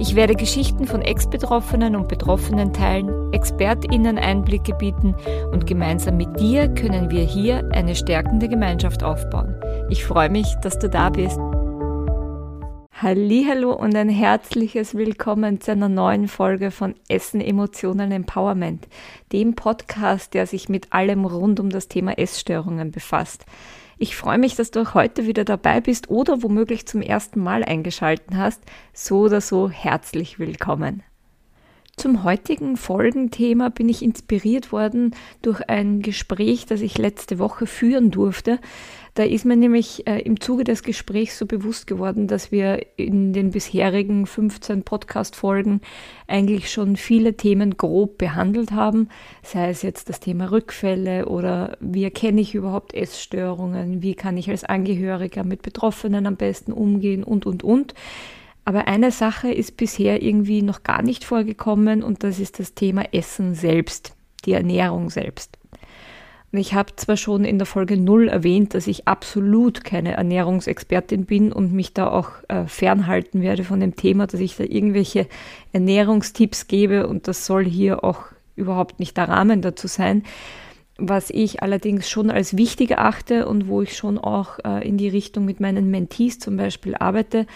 Ich werde Geschichten von Ex-Betroffenen und Betroffenen teilen, ExpertInnen Einblicke bieten und gemeinsam mit dir können wir hier eine stärkende Gemeinschaft aufbauen. Ich freue mich, dass du da bist. Hallo und ein herzliches Willkommen zu einer neuen Folge von Essen Emotionen Empowerment, dem Podcast, der sich mit allem rund um das Thema Essstörungen befasst. Ich freue mich, dass du auch heute wieder dabei bist oder womöglich zum ersten Mal eingeschalten hast. So oder so herzlich willkommen. Zum heutigen Folgenthema bin ich inspiriert worden durch ein Gespräch, das ich letzte Woche führen durfte. Da ist mir nämlich äh, im Zuge des Gesprächs so bewusst geworden, dass wir in den bisherigen 15 Podcast-Folgen eigentlich schon viele Themen grob behandelt haben, sei es jetzt das Thema Rückfälle oder wie erkenne ich überhaupt Essstörungen, wie kann ich als Angehöriger mit Betroffenen am besten umgehen und, und, und. Aber eine Sache ist bisher irgendwie noch gar nicht vorgekommen und das ist das Thema Essen selbst, die Ernährung selbst. Und ich habe zwar schon in der Folge 0 erwähnt, dass ich absolut keine Ernährungsexpertin bin und mich da auch äh, fernhalten werde von dem Thema, dass ich da irgendwelche Ernährungstipps gebe und das soll hier auch überhaupt nicht der Rahmen dazu sein. Was ich allerdings schon als wichtig erachte und wo ich schon auch äh, in die Richtung mit meinen Mentees zum Beispiel arbeite,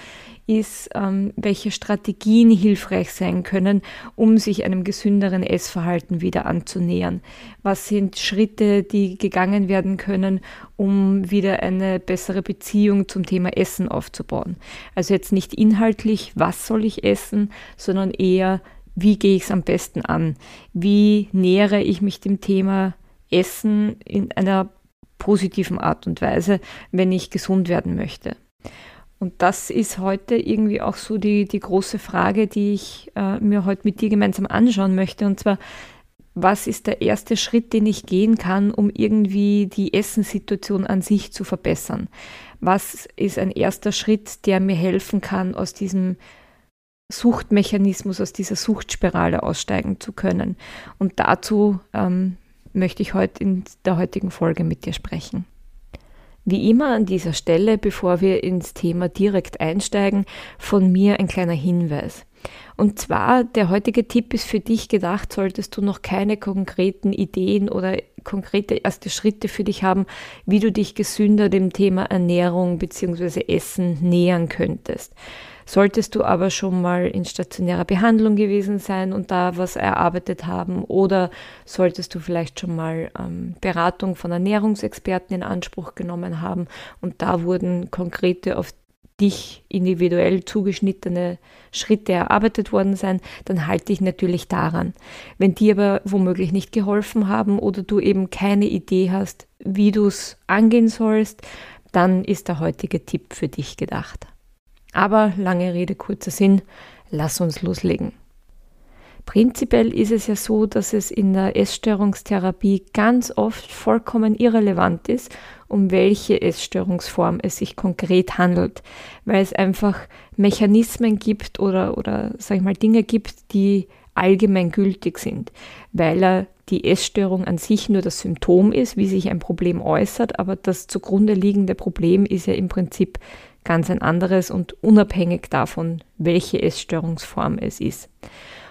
ist, ähm, welche Strategien hilfreich sein können, um sich einem gesünderen Essverhalten wieder anzunähern. Was sind Schritte, die gegangen werden können, um wieder eine bessere Beziehung zum Thema Essen aufzubauen. Also jetzt nicht inhaltlich, was soll ich essen, sondern eher, wie gehe ich es am besten an? Wie nähere ich mich dem Thema Essen in einer positiven Art und Weise, wenn ich gesund werden möchte. Und das ist heute irgendwie auch so die, die große Frage, die ich äh, mir heute mit dir gemeinsam anschauen möchte. Und zwar, was ist der erste Schritt, den ich gehen kann, um irgendwie die Essenssituation an sich zu verbessern? Was ist ein erster Schritt, der mir helfen kann, aus diesem Suchtmechanismus, aus dieser Suchtspirale aussteigen zu können? Und dazu ähm, möchte ich heute in der heutigen Folge mit dir sprechen. Wie immer an dieser Stelle, bevor wir ins Thema direkt einsteigen, von mir ein kleiner Hinweis. Und zwar, der heutige Tipp ist für dich gedacht, solltest du noch keine konkreten Ideen oder konkrete erste Schritte für dich haben, wie du dich gesünder dem Thema Ernährung bzw. Essen nähern könntest. Solltest du aber schon mal in stationärer Behandlung gewesen sein und da was erarbeitet haben oder solltest du vielleicht schon mal ähm, Beratung von Ernährungsexperten in Anspruch genommen haben und da wurden konkrete auf dich individuell zugeschnittene Schritte erarbeitet worden sein, dann halte dich natürlich daran. Wenn die aber womöglich nicht geholfen haben oder du eben keine Idee hast, wie du es angehen sollst, dann ist der heutige Tipp für dich gedacht. Aber lange Rede, kurzer Sinn, lass uns loslegen. Prinzipiell ist es ja so, dass es in der Essstörungstherapie ganz oft vollkommen irrelevant ist, um welche Essstörungsform es sich konkret handelt, weil es einfach Mechanismen gibt oder, oder sag ich mal, Dinge gibt, die allgemein gültig sind, weil er die Essstörung an sich nur das Symptom ist, wie sich ein Problem äußert, aber das zugrunde liegende Problem ist ja im Prinzip ganz ein anderes und unabhängig davon, welche Essstörungsform es ist.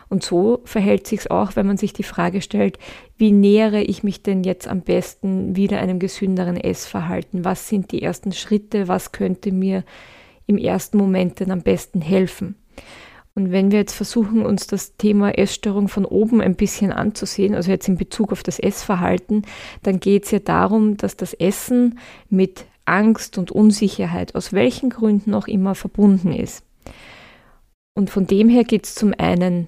Und so verhält sich es auch, wenn man sich die Frage stellt, wie nähere ich mich denn jetzt am besten wieder einem gesünderen Essverhalten? Was sind die ersten Schritte? Was könnte mir im ersten Moment denn am besten helfen? Und wenn wir jetzt versuchen, uns das Thema Essstörung von oben ein bisschen anzusehen, also jetzt in Bezug auf das Essverhalten, dann geht es ja darum, dass das Essen mit Angst und Unsicherheit, aus welchen Gründen auch immer, verbunden ist. Und von dem her geht es zum einen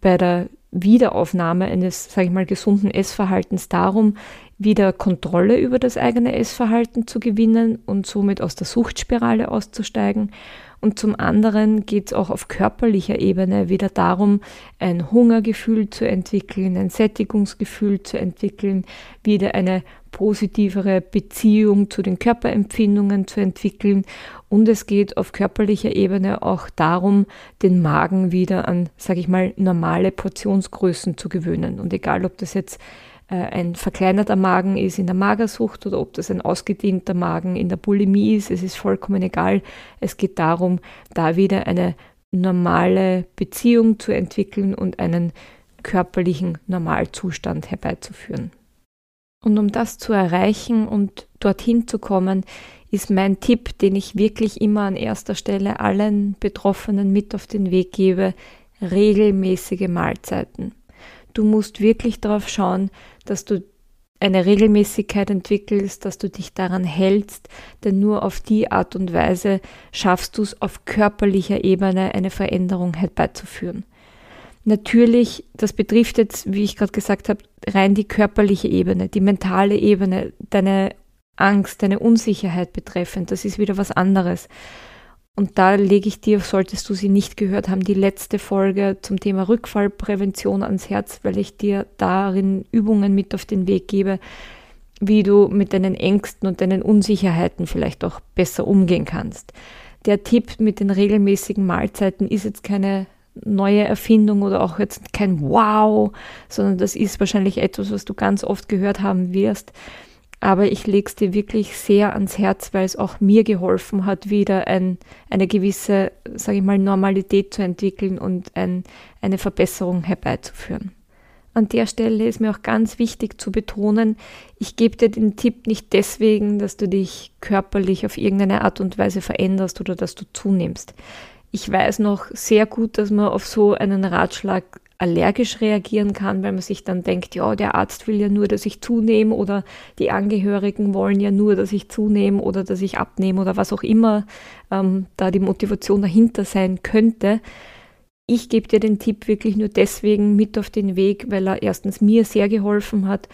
bei der Wiederaufnahme eines, sage ich mal, gesunden Essverhaltens darum, wieder Kontrolle über das eigene Essverhalten zu gewinnen und somit aus der Suchtspirale auszusteigen. Und zum anderen geht es auch auf körperlicher Ebene wieder darum, ein Hungergefühl zu entwickeln, ein Sättigungsgefühl zu entwickeln, wieder eine positivere Beziehung zu den Körperempfindungen zu entwickeln. Und es geht auf körperlicher Ebene auch darum, den Magen wieder an, sage ich mal, normale Portionsgrößen zu gewöhnen. Und egal, ob das jetzt äh, ein verkleinerter Magen ist in der Magersucht oder ob das ein ausgedehnter Magen in der Bulimie ist, es ist vollkommen egal. Es geht darum, da wieder eine normale Beziehung zu entwickeln und einen körperlichen Normalzustand herbeizuführen. Und um das zu erreichen und dorthin zu kommen, ist mein Tipp, den ich wirklich immer an erster Stelle allen Betroffenen mit auf den Weg gebe, regelmäßige Mahlzeiten. Du musst wirklich darauf schauen, dass du eine Regelmäßigkeit entwickelst, dass du dich daran hältst, denn nur auf die Art und Weise schaffst du es auf körperlicher Ebene eine Veränderung herbeizuführen. Natürlich, das betrifft jetzt, wie ich gerade gesagt habe, rein die körperliche Ebene, die mentale Ebene, deine Angst, deine Unsicherheit betreffend, das ist wieder was anderes. Und da lege ich dir, solltest du sie nicht gehört haben, die letzte Folge zum Thema Rückfallprävention ans Herz, weil ich dir darin Übungen mit auf den Weg gebe, wie du mit deinen Ängsten und deinen Unsicherheiten vielleicht auch besser umgehen kannst. Der Tipp mit den regelmäßigen Mahlzeiten ist jetzt keine neue Erfindung oder auch jetzt kein Wow, sondern das ist wahrscheinlich etwas, was du ganz oft gehört haben wirst. Aber ich lege es dir wirklich sehr ans Herz, weil es auch mir geholfen hat, wieder ein, eine gewisse, sage ich mal, Normalität zu entwickeln und ein, eine Verbesserung herbeizuführen. An der Stelle ist mir auch ganz wichtig zu betonen, ich gebe dir den Tipp nicht deswegen, dass du dich körperlich auf irgendeine Art und Weise veränderst oder dass du zunimmst. Ich weiß noch sehr gut, dass man auf so einen Ratschlag allergisch reagieren kann, weil man sich dann denkt, ja, der Arzt will ja nur, dass ich zunehme oder die Angehörigen wollen ja nur, dass ich zunehme oder dass ich abnehme oder was auch immer ähm, da die Motivation dahinter sein könnte. Ich gebe dir den Tipp wirklich nur deswegen mit auf den Weg, weil er erstens mir sehr geholfen hat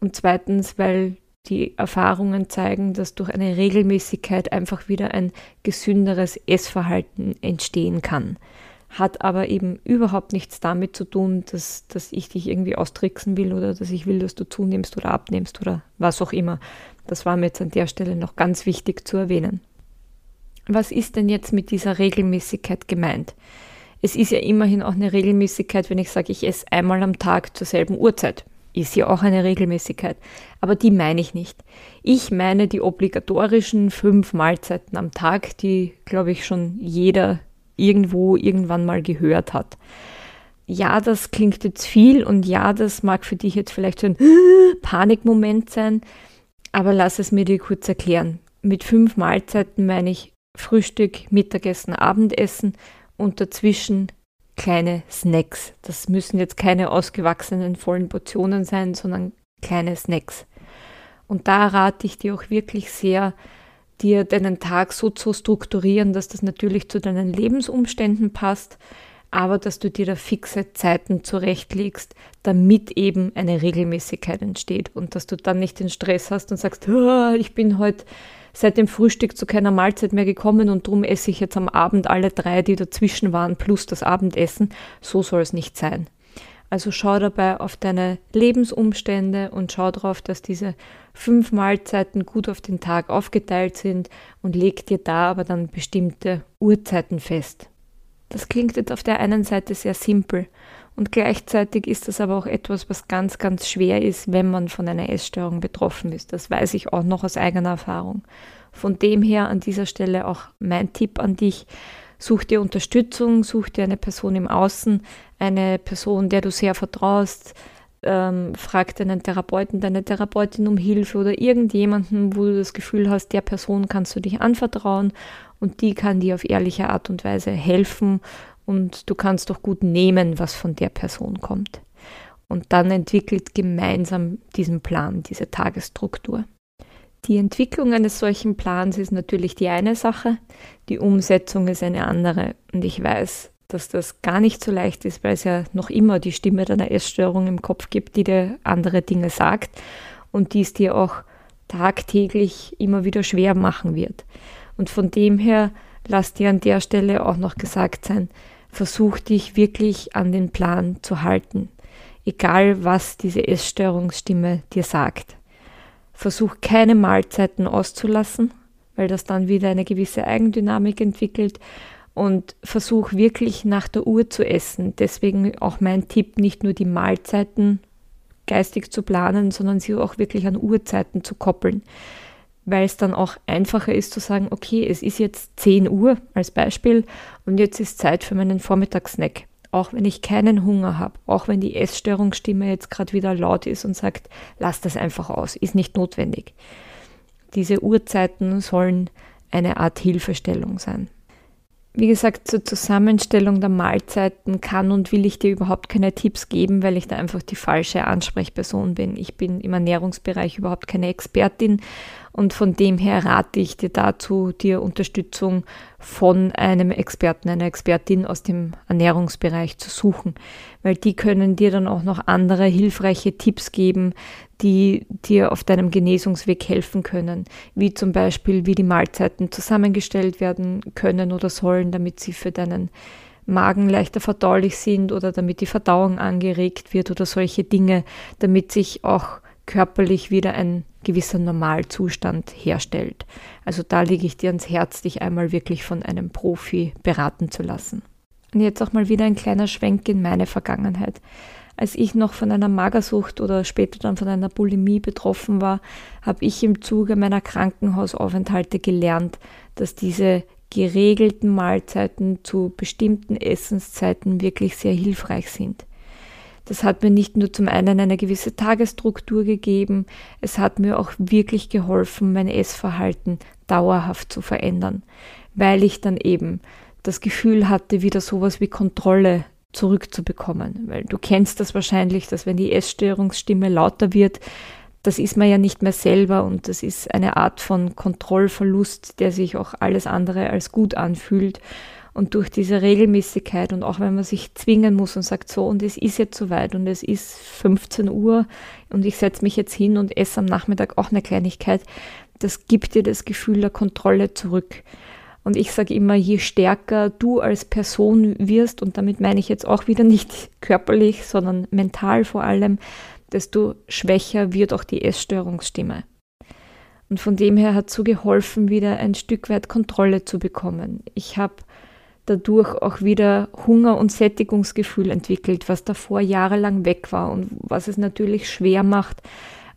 und zweitens, weil die Erfahrungen zeigen, dass durch eine Regelmäßigkeit einfach wieder ein gesünderes Essverhalten entstehen kann hat aber eben überhaupt nichts damit zu tun, dass, dass ich dich irgendwie austricksen will oder dass ich will, dass du zunimmst oder abnimmst oder was auch immer. Das war mir jetzt an der Stelle noch ganz wichtig zu erwähnen. Was ist denn jetzt mit dieser Regelmäßigkeit gemeint? Es ist ja immerhin auch eine Regelmäßigkeit, wenn ich sage, ich esse einmal am Tag zur selben Uhrzeit. Ist ja auch eine Regelmäßigkeit. Aber die meine ich nicht. Ich meine die obligatorischen fünf Mahlzeiten am Tag, die, glaube ich, schon jeder irgendwo irgendwann mal gehört hat. Ja, das klingt jetzt viel und ja, das mag für dich jetzt vielleicht so ein Panikmoment sein, aber lass es mir dir kurz erklären. Mit fünf Mahlzeiten meine ich Frühstück, Mittagessen, Abendessen und dazwischen kleine Snacks. Das müssen jetzt keine ausgewachsenen vollen Portionen sein, sondern kleine Snacks. Und da rate ich dir auch wirklich sehr, dir deinen Tag so zu strukturieren, dass das natürlich zu deinen Lebensumständen passt, aber dass du dir da fixe Zeiten zurechtlegst, damit eben eine Regelmäßigkeit entsteht und dass du dann nicht den Stress hast und sagst, ich bin heute seit dem Frühstück zu keiner Mahlzeit mehr gekommen und darum esse ich jetzt am Abend alle drei, die dazwischen waren, plus das Abendessen. So soll es nicht sein. Also schau dabei auf deine Lebensumstände und schau darauf, dass diese fünf Mahlzeiten gut auf den Tag aufgeteilt sind und leg dir da aber dann bestimmte Uhrzeiten fest. Das klingt jetzt auf der einen Seite sehr simpel und gleichzeitig ist das aber auch etwas, was ganz, ganz schwer ist, wenn man von einer Essstörung betroffen ist. Das weiß ich auch noch aus eigener Erfahrung. Von dem her an dieser Stelle auch mein Tipp an dich, Such dir Unterstützung, such dir eine Person im Außen, eine Person, der du sehr vertraust, ähm, frag deinen Therapeuten, deine Therapeutin um Hilfe oder irgendjemanden, wo du das Gefühl hast, der Person kannst du dich anvertrauen und die kann dir auf ehrliche Art und Weise helfen und du kannst doch gut nehmen, was von der Person kommt. Und dann entwickelt gemeinsam diesen Plan, diese Tagesstruktur. Die Entwicklung eines solchen Plans ist natürlich die eine Sache, die Umsetzung ist eine andere. Und ich weiß, dass das gar nicht so leicht ist, weil es ja noch immer die Stimme deiner Essstörung im Kopf gibt, die dir andere Dinge sagt und die es dir auch tagtäglich immer wieder schwer machen wird. Und von dem her lass dir an der Stelle auch noch gesagt sein, versuch dich wirklich an den Plan zu halten, egal was diese Essstörungsstimme dir sagt. Versuch keine Mahlzeiten auszulassen, weil das dann wieder eine gewisse Eigendynamik entwickelt und versuch wirklich nach der Uhr zu essen. Deswegen auch mein Tipp, nicht nur die Mahlzeiten geistig zu planen, sondern sie auch wirklich an Uhrzeiten zu koppeln weil es dann auch einfacher ist zu sagen, okay, es ist jetzt 10 Uhr als Beispiel und jetzt ist Zeit für meinen Vormittagssnack. Auch wenn ich keinen Hunger habe, auch wenn die Essstörungsstimme jetzt gerade wieder laut ist und sagt, lass das einfach aus, ist nicht notwendig. Diese Uhrzeiten sollen eine Art Hilfestellung sein. Wie gesagt, zur Zusammenstellung der Mahlzeiten kann und will ich dir überhaupt keine Tipps geben, weil ich da einfach die falsche Ansprechperson bin. Ich bin im Ernährungsbereich überhaupt keine Expertin und von dem her rate ich dir dazu, dir Unterstützung von einem Experten, einer Expertin aus dem Ernährungsbereich zu suchen, weil die können dir dann auch noch andere hilfreiche Tipps geben, die dir auf deinem Genesungsweg helfen können, wie zum Beispiel, wie die Mahlzeiten zusammengestellt werden können oder sollen, damit sie für deinen Magen leichter verdaulich sind oder damit die Verdauung angeregt wird oder solche Dinge, damit sich auch körperlich wieder ein gewisser Normalzustand herstellt. Also da lege ich dir ans Herz, dich einmal wirklich von einem Profi beraten zu lassen. Und jetzt auch mal wieder ein kleiner Schwenk in meine Vergangenheit. Als ich noch von einer Magersucht oder später dann von einer Bulimie betroffen war, habe ich im Zuge meiner Krankenhausaufenthalte gelernt, dass diese geregelten Mahlzeiten zu bestimmten Essenszeiten wirklich sehr hilfreich sind. Das hat mir nicht nur zum einen eine gewisse Tagesstruktur gegeben, es hat mir auch wirklich geholfen, mein Essverhalten dauerhaft zu verändern, weil ich dann eben das Gefühl hatte, wieder sowas wie Kontrolle zurückzubekommen. Weil du kennst das wahrscheinlich, dass wenn die Essstörungsstimme lauter wird, das ist man ja nicht mehr selber und das ist eine Art von Kontrollverlust, der sich auch alles andere als gut anfühlt. Und durch diese Regelmäßigkeit und auch wenn man sich zwingen muss und sagt, so, und es ist jetzt soweit und es ist 15 Uhr und ich setze mich jetzt hin und esse am Nachmittag auch eine Kleinigkeit, das gibt dir das Gefühl der Kontrolle zurück. Und ich sage immer, je stärker du als Person wirst, und damit meine ich jetzt auch wieder nicht körperlich, sondern mental vor allem, desto schwächer wird auch die Essstörungsstimme. Und von dem her hat so geholfen, wieder ein Stück weit Kontrolle zu bekommen. Ich habe dadurch auch wieder Hunger- und Sättigungsgefühl entwickelt, was davor jahrelang weg war und was es natürlich schwer macht,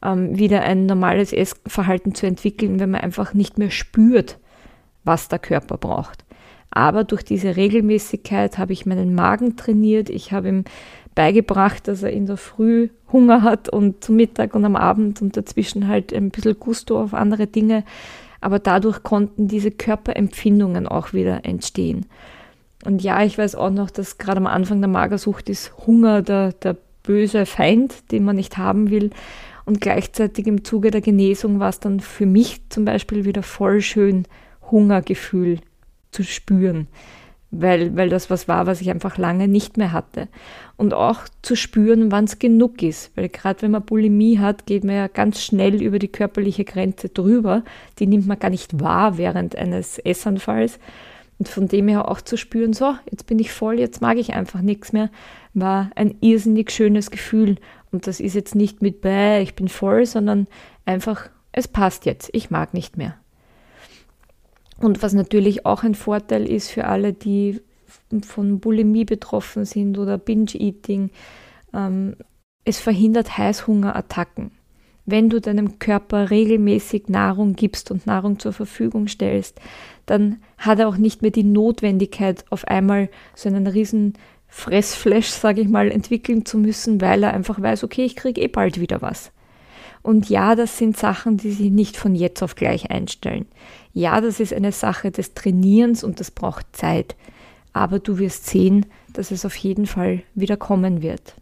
ähm, wieder ein normales Essverhalten zu entwickeln, wenn man einfach nicht mehr spürt, was der Körper braucht. Aber durch diese Regelmäßigkeit habe ich meinen Magen trainiert. Ich habe ihm beigebracht, dass er in der Früh Hunger hat und zum Mittag und am Abend und dazwischen halt ein bisschen Gusto auf andere Dinge. Aber dadurch konnten diese Körperempfindungen auch wieder entstehen. Und ja, ich weiß auch noch, dass gerade am Anfang der Magersucht ist Hunger der, der böse Feind, den man nicht haben will. Und gleichzeitig im Zuge der Genesung war es dann für mich zum Beispiel wieder voll schön, Hungergefühl zu spüren, weil, weil das was war, was ich einfach lange nicht mehr hatte. Und auch zu spüren, wann es genug ist, weil gerade wenn man Bulimie hat, geht man ja ganz schnell über die körperliche Grenze drüber. Die nimmt man gar nicht wahr während eines Essanfalls. Und von dem her auch zu spüren, so, jetzt bin ich voll, jetzt mag ich einfach nichts mehr, war ein irrsinnig schönes Gefühl. Und das ist jetzt nicht mit Bäh, ich bin voll, sondern einfach, es passt jetzt, ich mag nicht mehr. Und was natürlich auch ein Vorteil ist für alle, die von Bulimie betroffen sind oder Binge-Eating, ähm, es verhindert Heißhungerattacken. Wenn du deinem Körper regelmäßig Nahrung gibst und Nahrung zur Verfügung stellst, dann hat er auch nicht mehr die Notwendigkeit, auf einmal so einen riesen Fressflash, sage ich mal, entwickeln zu müssen, weil er einfach weiß, okay, ich kriege eh bald wieder was. Und ja, das sind Sachen, die sich nicht von jetzt auf gleich einstellen. Ja, das ist eine Sache des Trainierens und das braucht Zeit. Aber du wirst sehen, dass es auf jeden Fall wieder kommen wird.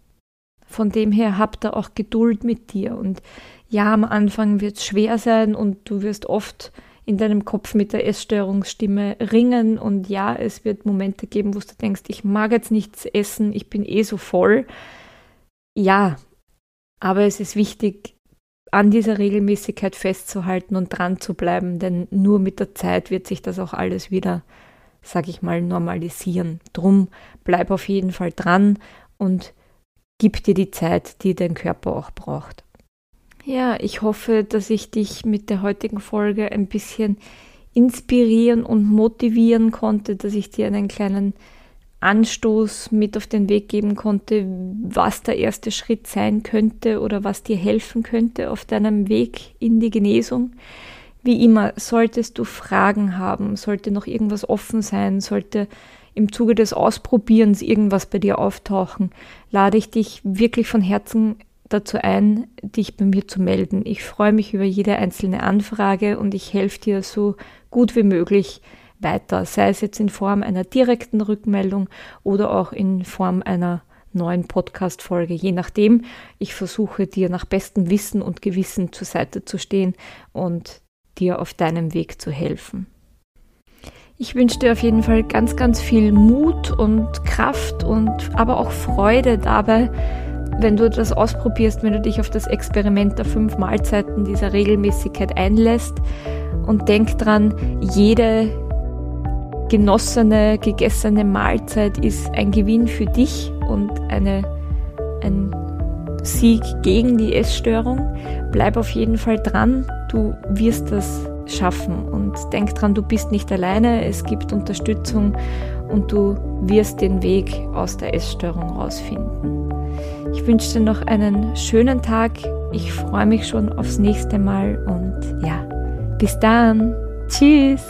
Von dem her habt da auch Geduld mit dir. Und ja, am Anfang wird es schwer sein und du wirst oft in deinem Kopf mit der Essstörungsstimme ringen. Und ja, es wird Momente geben, wo du denkst, ich mag jetzt nichts essen, ich bin eh so voll. Ja, aber es ist wichtig, an dieser Regelmäßigkeit festzuhalten und dran zu bleiben, denn nur mit der Zeit wird sich das auch alles wieder sage ich mal, normalisieren. Drum bleib auf jeden Fall dran und gib dir die Zeit, die dein Körper auch braucht. Ja, ich hoffe, dass ich dich mit der heutigen Folge ein bisschen inspirieren und motivieren konnte, dass ich dir einen kleinen Anstoß mit auf den Weg geben konnte, was der erste Schritt sein könnte oder was dir helfen könnte auf deinem Weg in die Genesung. Wie immer, solltest du Fragen haben, sollte noch irgendwas offen sein, sollte im Zuge des Ausprobierens irgendwas bei dir auftauchen, lade ich dich wirklich von Herzen dazu ein, dich bei mir zu melden. Ich freue mich über jede einzelne Anfrage und ich helfe dir so gut wie möglich weiter, sei es jetzt in Form einer direkten Rückmeldung oder auch in Form einer neuen Podcast-Folge, je nachdem. Ich versuche dir nach bestem Wissen und Gewissen zur Seite zu stehen und dir auf deinem Weg zu helfen. Ich wünsche dir auf jeden Fall ganz, ganz viel Mut und Kraft und aber auch Freude dabei, wenn du das ausprobierst, wenn du dich auf das Experiment der fünf Mahlzeiten dieser Regelmäßigkeit einlässt und denk dran, jede genossene, gegessene Mahlzeit ist ein Gewinn für dich und eine, ein Sieg gegen die Essstörung. Bleib auf jeden Fall dran, du wirst das schaffen und denk dran, du bist nicht alleine, es gibt Unterstützung und du wirst den Weg aus der Essstörung rausfinden. Ich wünsche dir noch einen schönen Tag. Ich freue mich schon aufs nächste Mal und ja, bis dann. Tschüss.